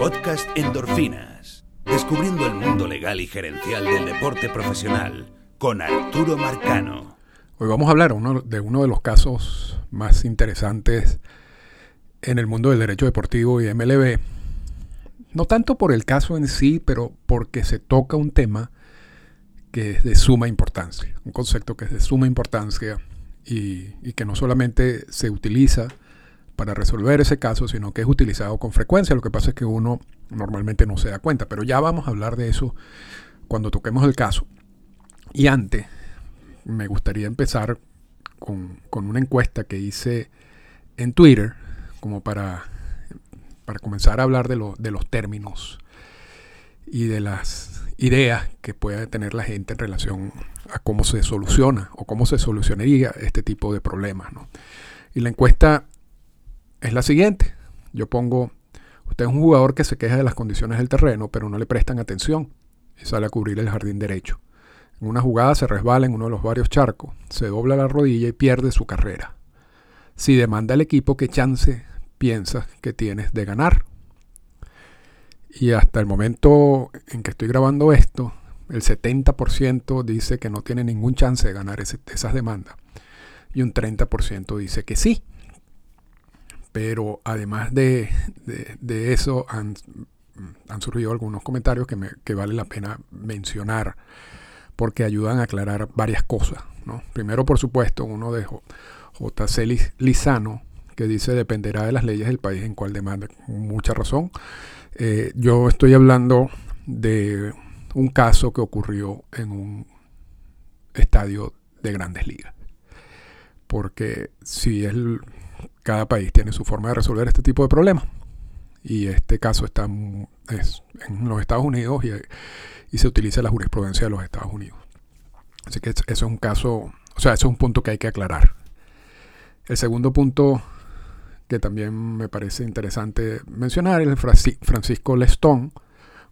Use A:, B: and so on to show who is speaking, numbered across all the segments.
A: Podcast Endorfinas. Descubriendo el mundo legal y gerencial del deporte profesional con Arturo Marcano.
B: Hoy vamos a hablar de uno de los casos más interesantes en el mundo del derecho deportivo y MLB. No tanto por el caso en sí, pero porque se toca un tema que es de suma importancia, un concepto que es de suma importancia y, y que no solamente se utiliza para resolver ese caso, sino que es utilizado con frecuencia. Lo que pasa es que uno normalmente no se da cuenta, pero ya vamos a hablar de eso cuando toquemos el caso. Y antes, me gustaría empezar con, una encuesta que hice en Twitter, como para, para comenzar a hablar de, de los términos y de las ideas que pueda tener la gente en relación a cómo se soluciona o cómo se solucionaría este tipo de problemas. Y la encuesta es la siguiente. Yo pongo, usted es un jugador que se queja de las condiciones del terreno, pero no le prestan atención y sale a cubrir el jardín derecho. En una jugada se resbala en uno de los varios charcos, se dobla la rodilla y pierde su carrera. Si demanda el equipo, ¿qué chance piensas que tienes de ganar? Y hasta el momento en que estoy grabando esto, el 70% dice que no tiene ningún chance de ganar esas demandas. Y un 30% dice que sí pero además de, eso han, surgido algunos comentarios que, me, vale la pena mencionar porque ayudan a aclarar varias cosas. Primero, por supuesto, uno de J.C. Lizano, que dice dependerá de las leyes del país en cual demanda. Mucha razón. Eh, yo estoy hablando de un caso que ocurrió en un estadio de grandes ligas. Porque si el cada país tiene su forma de resolver este tipo de problemas. Y este caso está en los Estados Unidos y, se utiliza la jurisprudencia de los Estados Unidos. Así que eso es un caso, o sea, eso es un punto que hay que aclarar. El segundo punto que también me parece interesante mencionar es el Francisco Lestón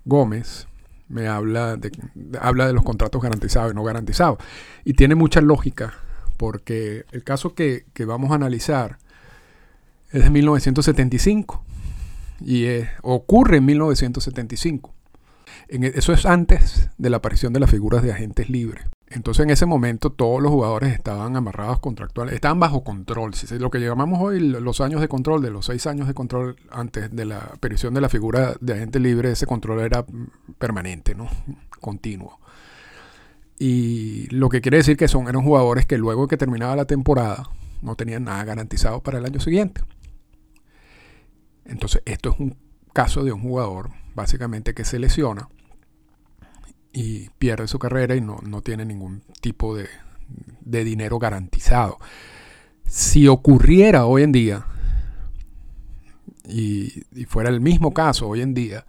B: Gómez. Me habla de, habla de los contratos garantizados y no garantizados. Y tiene mucha lógica porque el caso que, que vamos a analizar es de 1975 y eh, ocurre en 1975. En, e, eso es antes de la aparición de las figuras de agentes libres. Entonces en ese momento todos los jugadores estaban amarrados contractuales, estaban bajo control. Lo que llamamos hoy los años de control, de los seis años de control antes de la aparición de la figura de agente libre, ese control era permanente, ¿no? continuo. Y lo que quiere decir que son, eran jugadores que luego que terminaba la temporada no tenían nada garantizado para el año siguiente. Entonces, esto es un caso de un jugador básicamente que se lesiona y pierde su carrera y no, tiene ningún tipo de, dinero garantizado. Si ocurriera hoy en día, y, fuera el mismo caso hoy en día,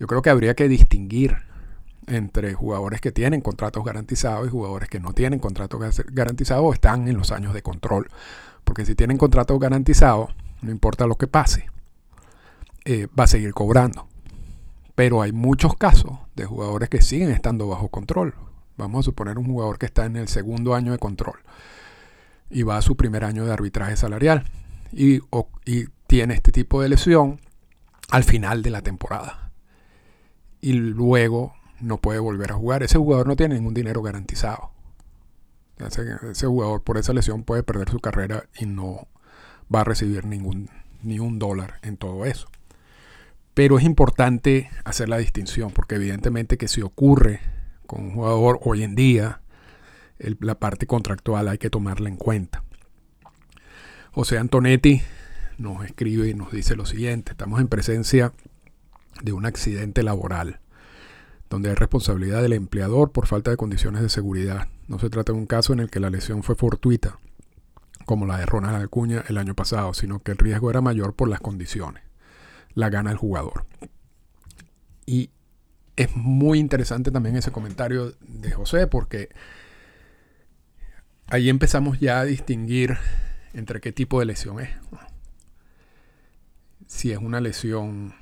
B: yo creo que habría que distinguir entre jugadores que tienen contratos garantizados y jugadores que no tienen contratos garantizados o están en los años de control. Porque si tienen contratos garantizados, no importa lo que pase, eh, va a seguir cobrando. Pero hay muchos casos de jugadores que siguen estando bajo control. Vamos a suponer un jugador que está en el segundo año de control y va a su primer año de arbitraje salarial y, y tiene este tipo de lesión al final de la temporada. Y luego no puede volver a jugar. Ese jugador no tiene ningún dinero garantizado. Ese, jugador por esa lesión puede perder su carrera y no va a recibir ningún ni un dólar en todo eso. Pero es importante hacer la distinción, porque evidentemente que si ocurre con un jugador hoy en día, la parte contractual hay que tomarla en cuenta. José Antonetti nos escribe y nos dice lo siguiente, estamos en presencia de un accidente laboral, donde hay responsabilidad del empleador por falta de condiciones de seguridad. No se trata de un caso en el que la lesión fue fortuita, como la de Ronald Acuña el año pasado, sino que el riesgo era mayor por las condiciones la gana el jugador. Y es muy interesante también ese comentario de José porque ahí empezamos ya a distinguir entre qué tipo de lesión es. Si es una lesión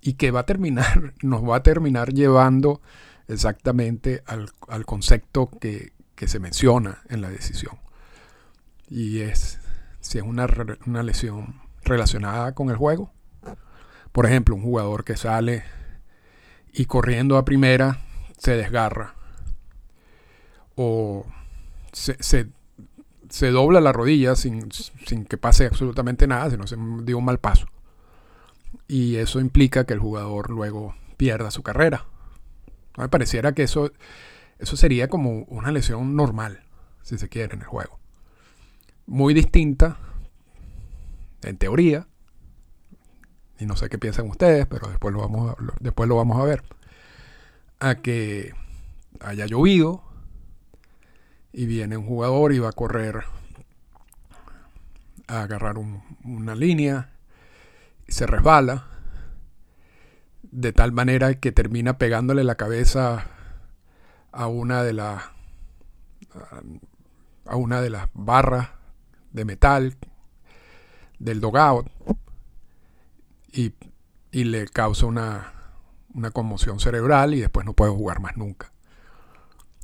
B: y que va a terminar, nos va a terminar llevando exactamente al, concepto que, se menciona en la decisión. Y es si es una, una lesión relacionada con el juego Por ejemplo, un jugador que sale y corriendo a primera se desgarra. O se, se, dobla la rodilla sin, que pase absolutamente nada, sino se dio un mal paso. Y eso implica que el jugador luego pierda su carrera. me pareciera que eso, eso sería como una lesión normal, si se quiere, en el juego. Muy distinta, en teoría, y no sé qué piensan ustedes, pero después lo vamos a, después lo vamos a ver, a que haya llovido y viene un jugador y va a correr a agarrar una línea, y se resbala, de tal manera que termina pegándole la cabeza a una de las a una de las barras de metal del dogout y, le causa una, una conmoción cerebral y después no puede jugar más nunca.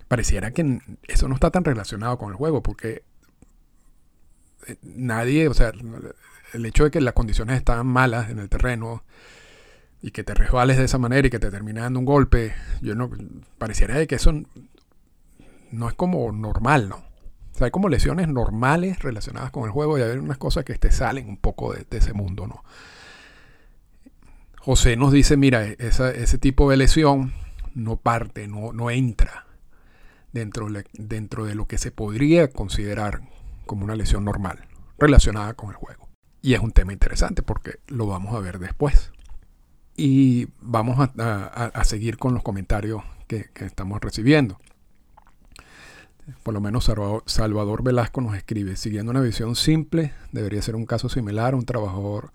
B: Pareciera que eso no está tan relacionado con el juego porque eh, nadie, o sea, el hecho de que las condiciones estaban malas en el terreno y que te resbales de esa manera y que te termine dando un golpe, yo no pareciera que eso no es como normal, ¿no? O sea, hay como lesiones normales relacionadas con el juego y hay unas cosas que te salen un poco de, ese mundo, ¿no? José nos dice, mira, ese tipo de lesión no parte, no, no entra dentro, dentro de lo que se podría considerar como una lesión normal relacionada con el juego. Y es un tema interesante porque lo vamos a ver después. Y vamos a, seguir con los comentarios que estamos recibiendo por lo menos Salvador Velasco nos escribe, siguiendo una visión simple, debería ser un caso similar a un trabajador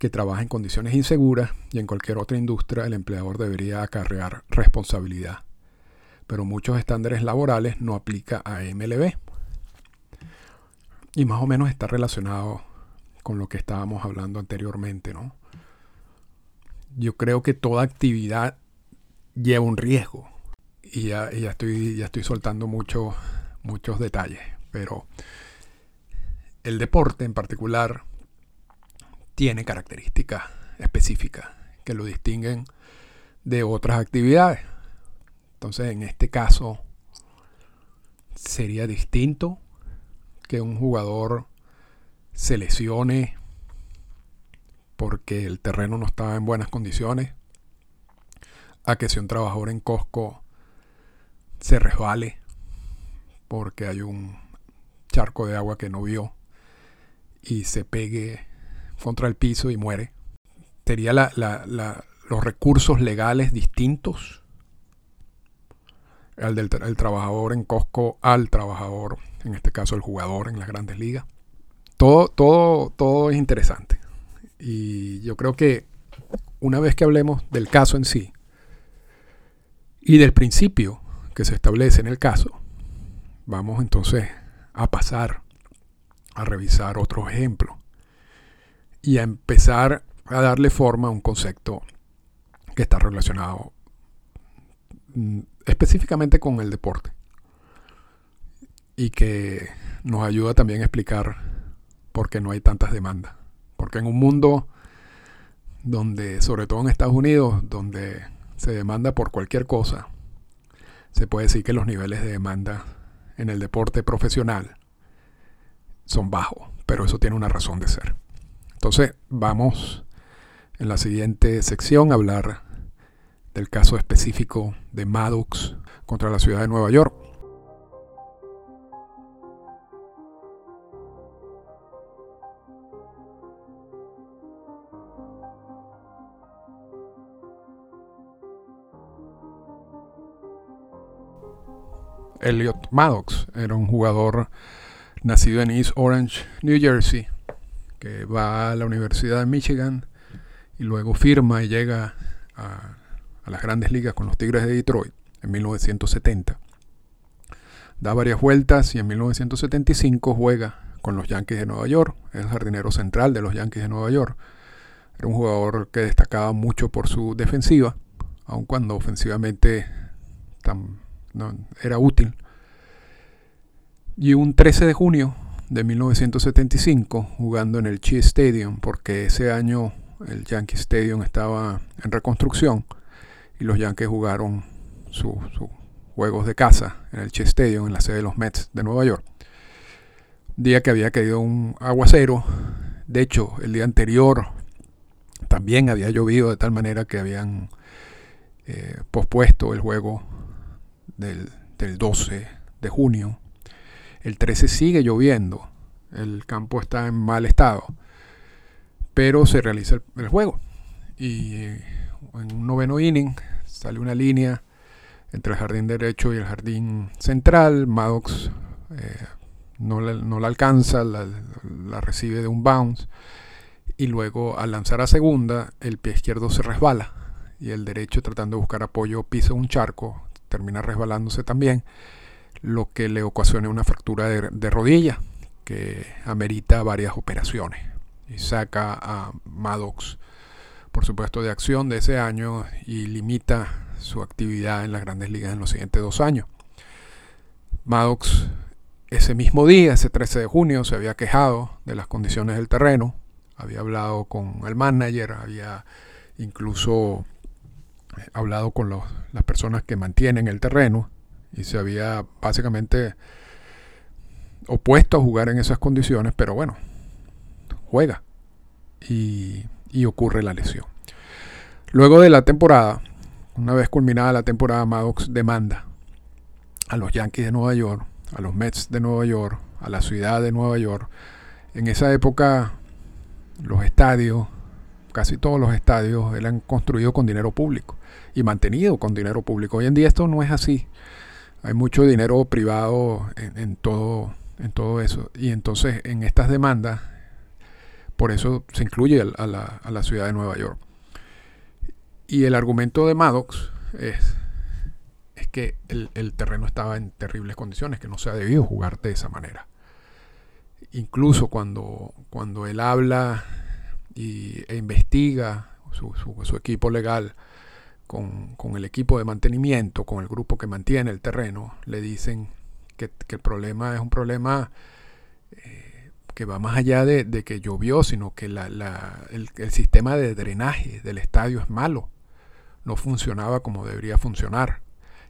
B: que trabaja en condiciones inseguras y en cualquier otra industria el empleador debería acarrear responsabilidad. Pero muchos estándares laborales no aplica a MLB. Y más o menos está relacionado con lo que estábamos hablando anteriormente, ¿no? Yo creo que toda actividad lleva un riesgo y ya, estoy, soltando mucho, muchos detalles, pero el deporte en particular tiene características específicas que lo distinguen de otras actividades. Entonces, en este caso, sería distinto que un jugador se lesione porque el terreno no estaba en buenas condiciones, a que si un trabajador en Costco se resbale porque hay un charco de agua que no vio y se pegue contra el piso y muere. Sería los recursos legales distintos al del el trabajador en Costco al trabajador, en este caso el jugador en las grandes ligas. Todo, todo, todo es interesante. Y yo creo que una vez que hablemos del caso en sí y del principio que se establece en el caso, vamos entonces a pasar a revisar otro ejemplo y a empezar a darle forma a un concepto que está relacionado mm, específicamente con el deporte y que nos ayuda también a explicar por qué no hay tantas demandas. Porque en un mundo donde, sobre todo en Estados Unidos, donde se demanda por cualquier cosa, se puede decir que los niveles de demanda en el deporte profesional son bajos, pero eso tiene una razón de ser. Entonces vamos en la siguiente sección a hablar del caso específico de Maddox contra la ciudad de Nueva York. Elliot Maddox. Era un jugador nacido en East Orange, New Jersey, que va a la Universidad de Michigan y luego firma y llega a, las grandes ligas con los Tigres de Detroit en 1970. Da varias vueltas y en 1975 juega con los Yankees de Nueva York. Es el jardinero central de los Yankees de Nueva York. Era un jugador que destacaba mucho por su defensiva, aun cuando ofensivamente no, era útil. Y un 13 de junio de 1975, jugando en el Chi Stadium, porque ese año el Yankee Stadium estaba en reconstrucción y los Yankees jugaron sus juegos de casa en el Che Stadium, en la sede de los Mets de Nueva York. Día que había caído un aguacero. De hecho, el día anterior también había llovido de tal manera que habían eh, pospuesto el juego del, del 12 de junio. El 13 sigue lloviendo. El campo está en mal estado. Pero se realiza el, juego. Y eh, en un noveno inning sale una línea entre el jardín derecho y el jardín central. Maddox eh, no, la, alcanza, la, la, recibe de un bounce. Y luego al lanzar a segunda, el pie izquierdo se resbala. Y el derecho, tratando de buscar apoyo, pisa un charco. Termina resbalándose también. Lo que le ocasiona una fractura de rodilla que amerita varias operaciones. Y saca a Maddox, por supuesto, de acción de ese año y limita su actividad en las grandes ligas en los siguientes dos años. Maddox ese mismo día, ese 13 de junio, se había quejado de las condiciones del terreno, había hablado con el manager, había incluso hablado con las personas que mantienen el terreno y se había básicamente opuesto a jugar en esas condiciones, pero bueno, juega y, ocurre la lesión. Luego de la temporada, una vez culminada la temporada, Maddox demanda a los Yankees de Nueva York, a los Mets de Nueva York, a la ciudad de Nueva York. En esa época, los estadios, casi todos los estadios, eran construidos con dinero público y mantenidos con dinero público. Hoy en día esto no es así. Hay mucho dinero privado en todo en todo eso. Y entonces en estas demandas, por eso se incluye a la, ciudad de Nueva York. Y el argumento de Maddox es, que el, terreno estaba en terribles condiciones, que no se ha debido jugar de esa manera. Incluso cuando, cuando él habla y, e investiga su, equipo legal con, el equipo de mantenimiento, con el grupo que mantiene el terreno, le dicen que, el problema es un problema eh, que va más allá de, que llovió, sino que el, sistema de drenaje del estadio es malo. No funcionaba como debería funcionar.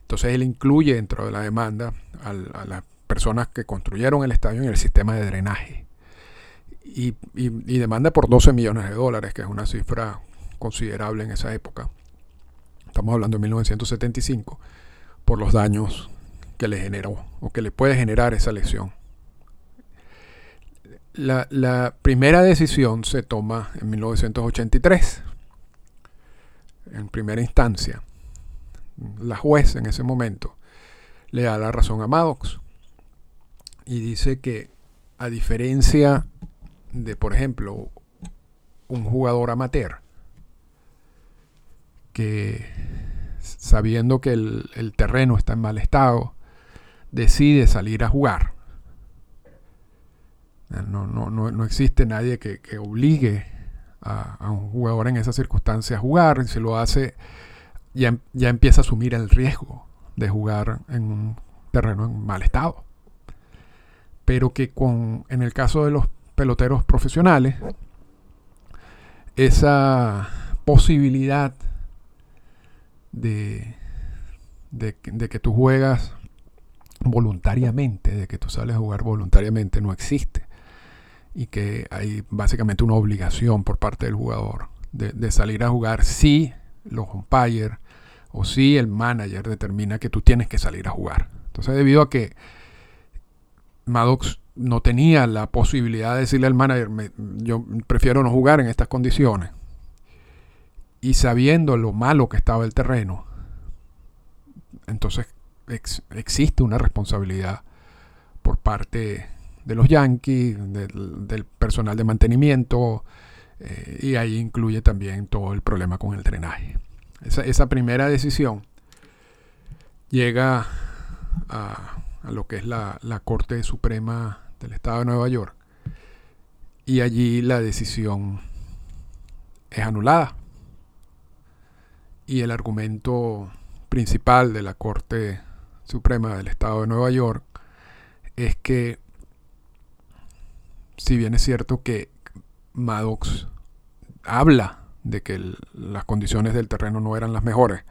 B: Entonces él incluye dentro de la demanda a, las personas que construyeron el estadio en el sistema de drenaje. Y, y, demanda por 12 millones de dólares, que es una cifra considerable en esa época. Estamos hablando de 1975, por los daños que le generó o que le puede generar esa lesión. La, primera decisión se toma en 1983, en primera instancia. La juez en ese momento le da la razón a Maddox y dice que a diferencia de, por ejemplo, un jugador amateur, que sabiendo que el, terreno está en mal estado, decide salir a jugar. No, no, no, existe nadie que, obligue a, un jugador en esas circunstancias a jugar. Si lo hace, ya, ya empieza a asumir el riesgo de jugar en un terreno en mal estado. Pero que con, en el caso de los peloteros profesionales, esa posibilidad de, de, que tú juegas voluntariamente, de que tú sales a jugar voluntariamente, no existe. Y que hay básicamente una obligación por parte del jugador de, salir a jugar si los umpires o si el manager determina que tú tienes que salir a jugar. Entonces, debido a que Maddox no tenía la posibilidad de decirle al manager, yo prefiero no jugar en estas condiciones, y sabiendo lo malo que estaba el terreno, entonces existe una responsabilidad por parte de los Yankees, del, personal de mantenimiento, eh, y ahí incluye también todo el problema con el drenaje. Esa, primera decisión llega a, lo que es la, la, Corte Suprema del Estado de Nueva York, y allí la decisión es anulada. Y el argumento principal de la Corte Suprema del Estado de Nueva York es que, si bien es cierto que Maddox habla de que las condiciones del terreno no eran las mejores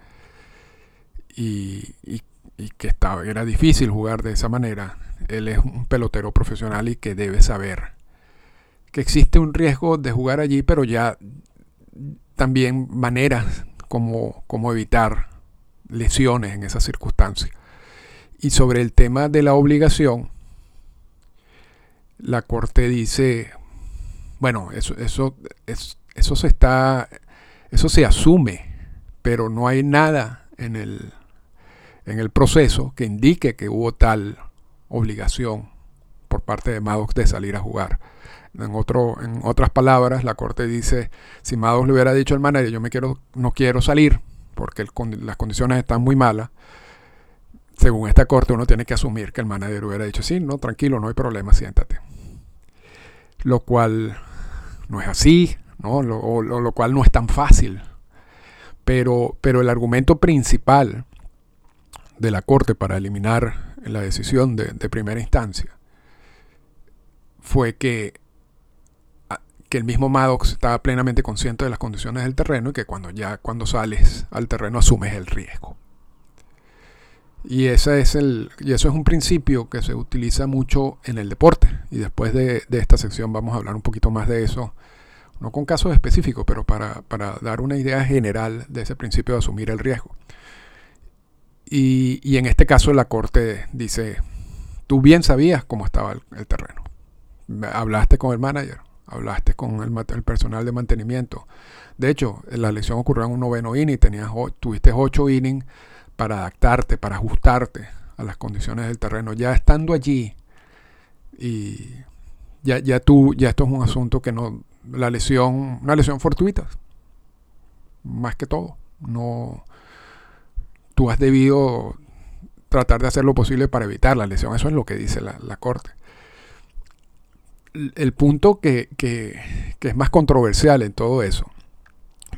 B: y, que estaba, era difícil jugar de esa manera, él es un pelotero profesional y que debe saber que existe un riesgo de jugar allí, pero ya también maneras como evitar lesiones en esas circunstancias. Y sobre el tema de la obligación, la Corte dice, bueno, eso, eso, eso se está, eso se asume, pero no hay nada en el, en el proceso que indique que hubo tal obligación por parte de Maddox de salir a jugar. En, otro, en otras palabras, la corte dice, si Maddox le hubiera dicho al manager, yo me quiero, no quiero salir porque las condiciones están muy malas, según esta corte uno tiene que asumir que el manager hubiera dicho, sí, no, tranquilo, no hay problema, siéntate. Lo cual no es así, ¿no? Lo, lo, cual no es tan fácil. Pero, pero el argumento principal de la Corte para eliminar la decisión de, primera instancia fue que, que el mismo Maddox estaba plenamente consciente de las condiciones del terreno y que cuando ya cuando sales al terreno asumes el riesgo. Y, ese es el, y eso es un principio que se utiliza mucho en el deporte. Y después de, esta sección vamos a hablar un poquito más de eso no con casos específicos, pero para, dar una idea general de ese principio de asumir el riesgo. Y, en este caso la Corte dice, tú bien sabías cómo estaba el, terreno. Hablaste con el manager, hablaste con el, personal de mantenimiento. De hecho, la lesión ocurrió en un noveno inning, tenías, tuviste ocho innings para adaptarte, para ajustarte a las condiciones del terreno. Ya estando allí, y ya, ya tú, ya esto es un asunto que no, la lesión, una lesión fortuita, más que todo. No, tú has debido tratar de hacer lo posible para evitar la lesión. Eso es lo que dice la, corte. El, punto que, es más controversial en todo eso,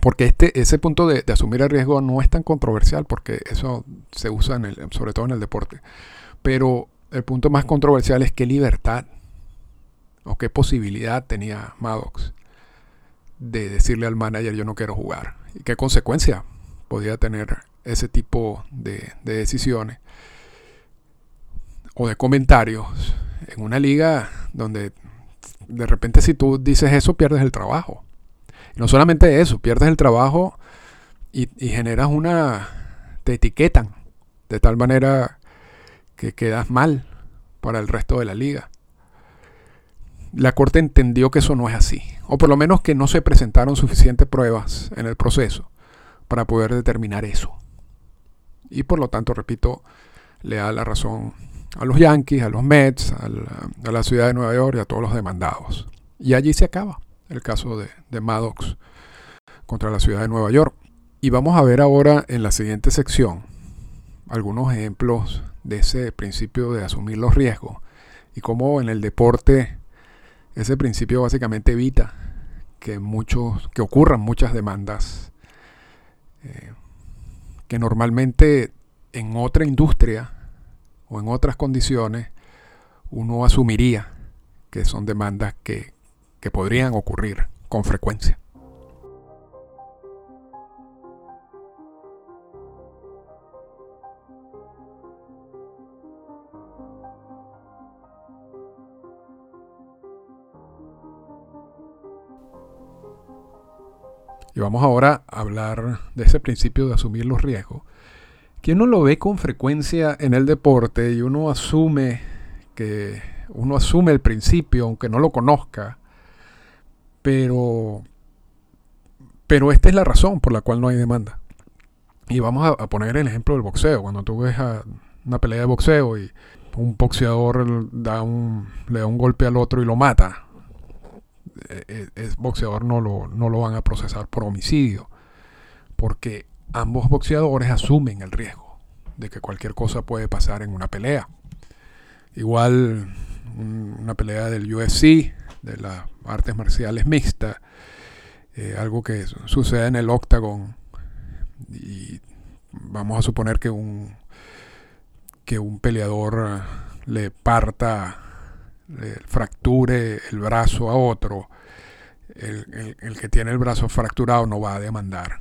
B: porque este, ese punto de, asumir el riesgo no es tan controversial, porque eso se usa en el, sobre todo en el deporte. Pero el punto más controversial es qué libertad o qué posibilidad tenía Maddox de decirle al manager yo no quiero jugar y qué consecuencia podía tener ese tipo de, decisiones o de comentarios en una liga donde de repente si tú dices eso pierdes el trabajo. no solamente eso, pierdes el trabajo y, y, generas una... te etiquetan de tal manera que quedas mal para el resto de la liga la Corte entendió que eso no es así, o por lo menos que no se presentaron suficientes pruebas en el proceso para poder determinar eso. Y por lo tanto, repito, le da la razón a los Yankees, a los Mets, a la, ciudad de Nueva York y a todos los demandados. Y allí se acaba el caso de, de Maddox contra la ciudad de Nueva York. Y vamos a ver ahora en la siguiente sección algunos ejemplos de ese principio de asumir los riesgos y cómo en el deporte ese principio básicamente evita que, muchos, que ocurran muchas demandas eh, que normalmente en otra industria o en otras condiciones uno asumiría que son demandas que podrían ocurrir con frecuencia. Y vamos ahora a hablar de ese principio de asumir los riesgos, que uno lo ve con frecuencia en el deporte y uno asume que uno asume el principio aunque no lo conozca, pero pero esta es la razón por la cual no hay demanda. Y vamos a, poner el ejemplo del boxeo. Cuando tú ves una pelea de boxeo y un boxeador da un, le da un golpe al otro y lo mata, eh, es boxeador no lo, no lo van a procesar por homicidio, porque ambos boxeadores asumen el riesgo de que cualquier cosa puede pasar en una pelea. Igual una pelea del UFC, de las artes marciales mixtas, eh, algo que sucede en el octagon y vamos a suponer que un que un peleador le parta fracture el brazo a otro el, que tiene el brazo fracturado no va a demandar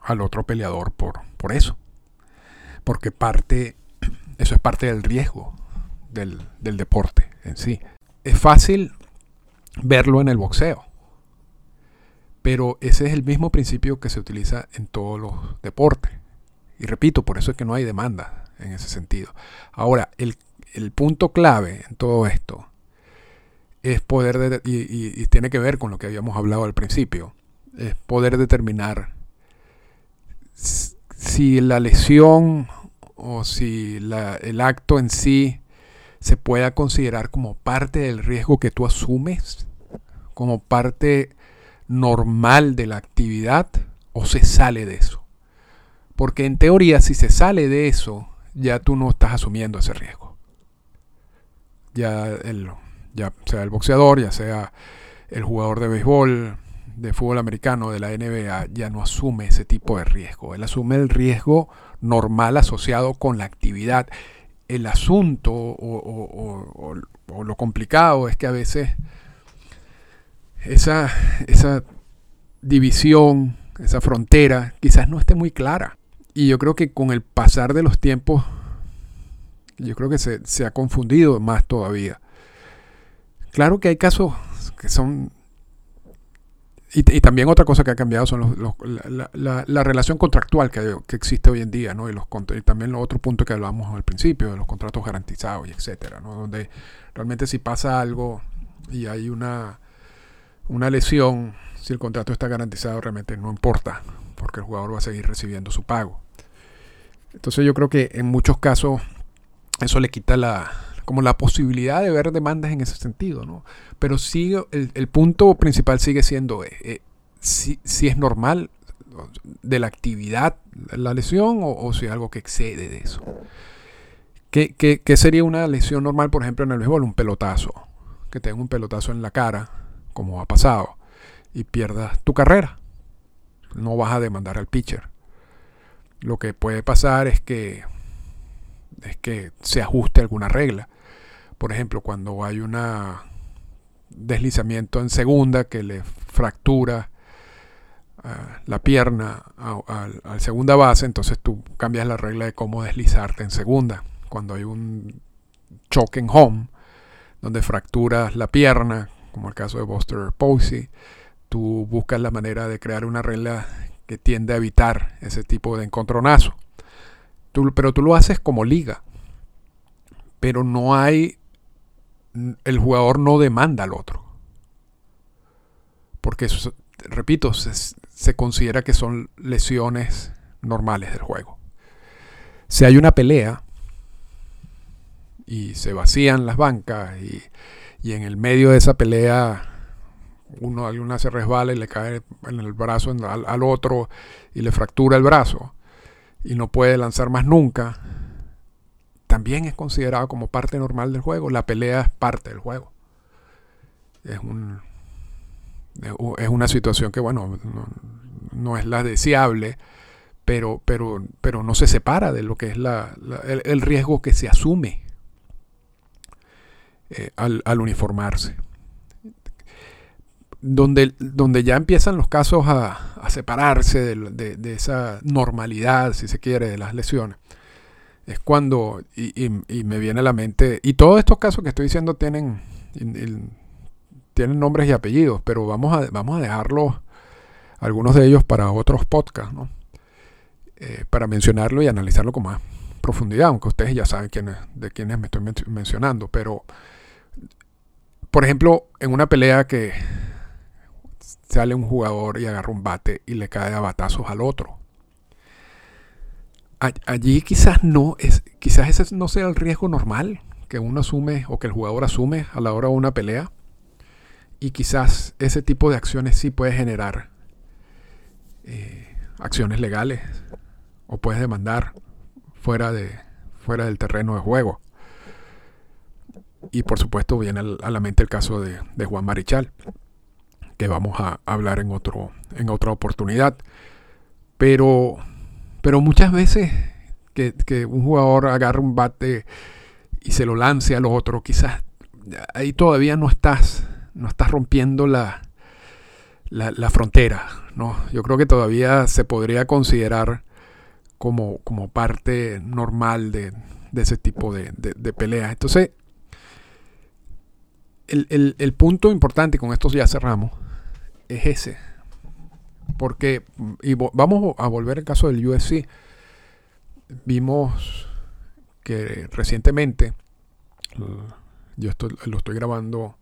B: al otro peleador por, por eso. Porque parte, eso es parte del riesgo del, del deporte en sí. Es fácil verlo en el boxeo. Pero ese es el mismo principio que se utiliza en todos los deportes. Y repito, por eso es que no hay demanda en ese sentido. Ahora, el, punto clave en todo esto es poder, y, tiene que ver con lo que habíamos hablado al principio, es poder determinar si la lesión o si el acto en sí se pueda considerar como parte del riesgo que tú asumes, como parte normal de la actividad, o se sale de eso. Porque en teoría, si se sale de eso, ya tú no estás asumiendo ese riesgo. Ya, el, ya sea el boxeador, ya sea el jugador de béisbol, de fútbol americano, de la NBA, ya no asume ese tipo de riesgo. Él asume el riesgo normal asociado con la actividad. El asunto o, lo complicado es que a veces esa, esa división, esa frontera, quizás no esté muy clara. Y yo creo que con el pasar de los tiempos, yo creo que se, ha confundido más todavía. Claro que hay casos que son... Y, también otra cosa que ha cambiado son los, la, relación contractual que, existe hoy en día, ¿no? Y, los, y también lo otro punto que hablábamos al principio, de los contratos garantizados y etcétera, ¿no? Donde realmente si pasa algo y hay una, una lesión, si el contrato está garantizado, realmente no importa, porque el jugador va a seguir recibiendo su pago. Entonces yo creo que en muchos casos eso le quita la, como la posibilidad de ver demandas en ese sentido, ¿no? Pero sí, el, punto principal sigue siendo eh, eh, si, es normal de la actividad la lesión o, si es algo que excede de eso. ¿Qué, ¿Qué, sería una lesión normal, por ejemplo, en el béisbol? Un pelotazo. Que tenga un pelotazo en la cara, como ha pasado, y pierdas tu carrera. No vas a demandar al pitcher. Lo que puede pasar es que, es que se ajuste alguna regla. Por ejemplo, cuando hay un deslizamiento en segunda que le fractura ah, la pierna al segunda base, entonces tú cambias la regla de cómo deslizarte en segunda. Cuando hay un choque en home, donde fracturas la pierna, como el caso de Buster Posey, tú buscas la manera de crear una regla que tiende a evitar ese tipo de encontronazo. pero tú lo haces como liga. Pero no hay... El jugador no demanda al otro. Porque, repito, se, considera que son lesiones normales del juego. Si hay una pelea y se vacían las bancas y, y en el medio de esa pelea uno, una se resbala y le cae en el brazo al, otro y le fractura el brazo y no puede lanzar más nunca, también es considerado como parte normal del juego. La pelea es parte del juego. Es, un, es una situación que, bueno, no, es la deseable, pero, pero, pero no se separa de lo que es la, el, riesgo que se asume eh, al, al uniformarse donde, donde ya empiezan los casos a, separarse de, esa normalidad, si se quiere, de las lesiones, es cuando, y, me viene a la mente, y todos estos casos que estoy diciendo tienen, tienen nombres y apellidos, pero vamos a, vamos a dejarlos, algunos de ellos para otros podcasts, ¿no? Eh, para mencionarlo y analizarlo con más profundidad, aunque ustedes ya saben quiénes, de quiénes me estoy mencionando, pero, por ejemplo, en una pelea que sale un jugador y agarra un bate y le cae a batazos al otro. Allí quizás no, es, quizás ese no sea el riesgo normal que uno asume o que el jugador asume a la hora de una pelea. Y quizás ese tipo de acciones sí puede generar eh, acciones legales o puedes demandar fuera, de, fuera del terreno de juego. Y por supuesto viene a la mente el caso de, de Juan Marichal que vamos a hablar en, otro, en otra oportunidad. Pero, pero muchas veces que, un jugador agarre un bate y se lo lance al otro, quizás ahí todavía no estás no estás rompiendo la, la, frontera. ¿no? Yo creo que todavía se podría considerar como, como parte normal de, ese tipo de, peleas. Entonces, el, el, punto importante, con esto ya cerramos, es ese. Porque, y vamos a volver al caso del UFC, vimos que recientemente, yo lo estoy grabando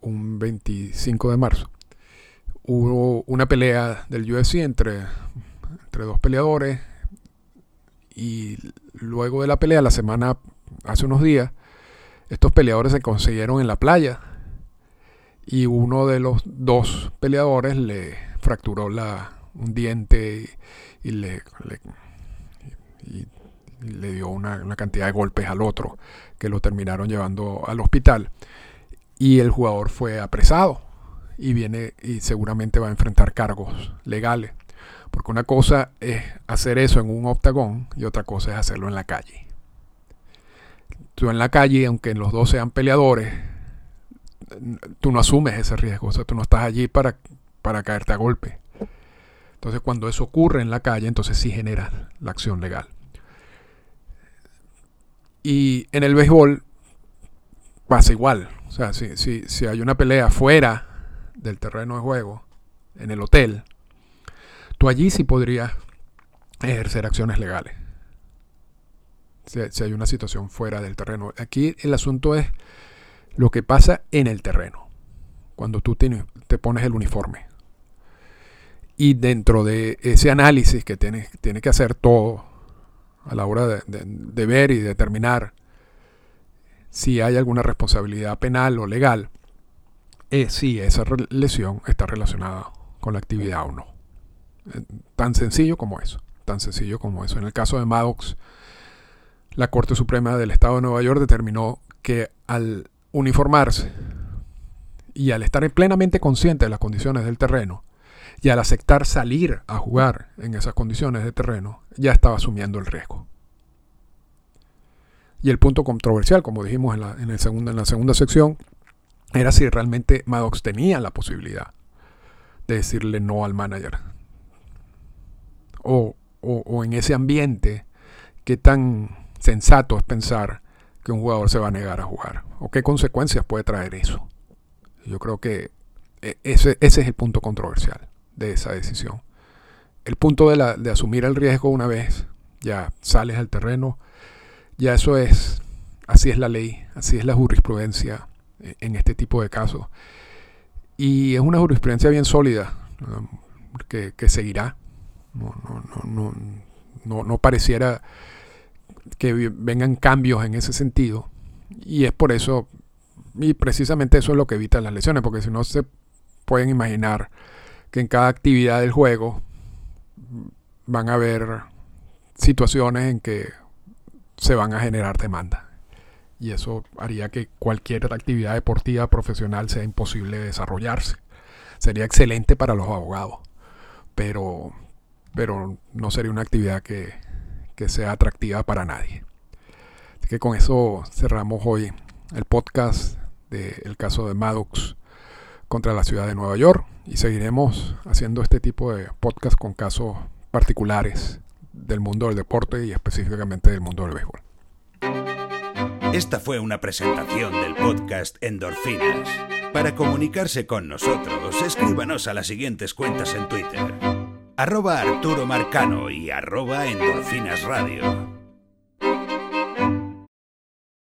B: un 25 de marzo, hubo una pelea del UFC entre, entre dos peleadores y luego de la pelea, la semana, hace unos días, estos peleadores se consiguieron en la playa y uno de los dos peleadores le fracturó la, un diente y, le, dio una, una, cantidad de golpes al otro que lo terminaron llevando al hospital y el jugador fue apresado y viene y seguramente va a enfrentar cargos legales. Porque una cosa es hacer eso en un octagón y otra cosa es hacerlo en la calle. Tú en la calle, aunque los dos sean peleadores, tú no asumes ese riesgo. O sea, tú no estás allí para, para caerte a golpe. Entonces, cuando eso ocurre en la calle, entonces sí genera la acción legal. Y en el béisbol pasa igual. O sea, si, si, si hay una pelea fuera del terreno de juego, en el hotel, tú allí sí podrías ejercer acciones legales. Si, hay una situación fuera del terreno. Aquí el asunto es lo que pasa en el terreno, cuando tú te, te pones el uniforme. Y dentro de ese análisis que tiene, tiene que hacer todo a la hora de, ver y determinar si hay alguna responsabilidad penal o legal, eh, si esa lesión está relacionada con la actividad o no. Eh, tan sencillo como eso. Tan sencillo como eso. En el caso de Maddox, la Corte Suprema del Estado de Nueva York determinó que al uniformarse y al estar plenamente consciente de las condiciones del terreno y al aceptar salir a jugar en esas condiciones de terreno, ya estaba asumiendo el riesgo. Y el punto controversial, como dijimos en la, el segundo, en la segunda sección, era si realmente Maddox tenía la posibilidad de decirle no al manager. O, en ese ambiente, qué tan sensato es pensar que un jugador se va a negar a jugar. O qué consecuencias puede traer eso. Yo creo que e, ese, ese es el punto controversial de esa decisión. El punto de, la, de asumir el riesgo una vez ya sales al terreno, ya eso es, así es la ley, así es la jurisprudencia en este tipo de casos. Y es una jurisprudencia bien sólida que, seguirá. No, no, no, no, pareciera que vengan cambios en ese sentido. Y es por eso, y precisamente eso es lo que evita las lesiones, porque si no se pueden imaginar que en cada actividad del juego van a haber situaciones en que se van a generar demandas y eso haría que cualquier actividad deportiva profesional sea imposible desarrollarse. Sería excelente para los abogados, pero, pero no sería una actividad que, sea atractiva para nadie. Así que con eso cerramos hoy el podcast del caso de Maddox contra la ciudad de Nueva York y seguiremos haciendo este tipo de podcast con casos particulares del mundo del deporte y específicamente del mundo del béisbol.
A: Esta fue una presentación del podcast Endorfinas. Para comunicarse con nosotros, escríbanos a las siguientes cuentas en Twitter. Arroba Arturo Marcano y arroba Endorfinas Radio.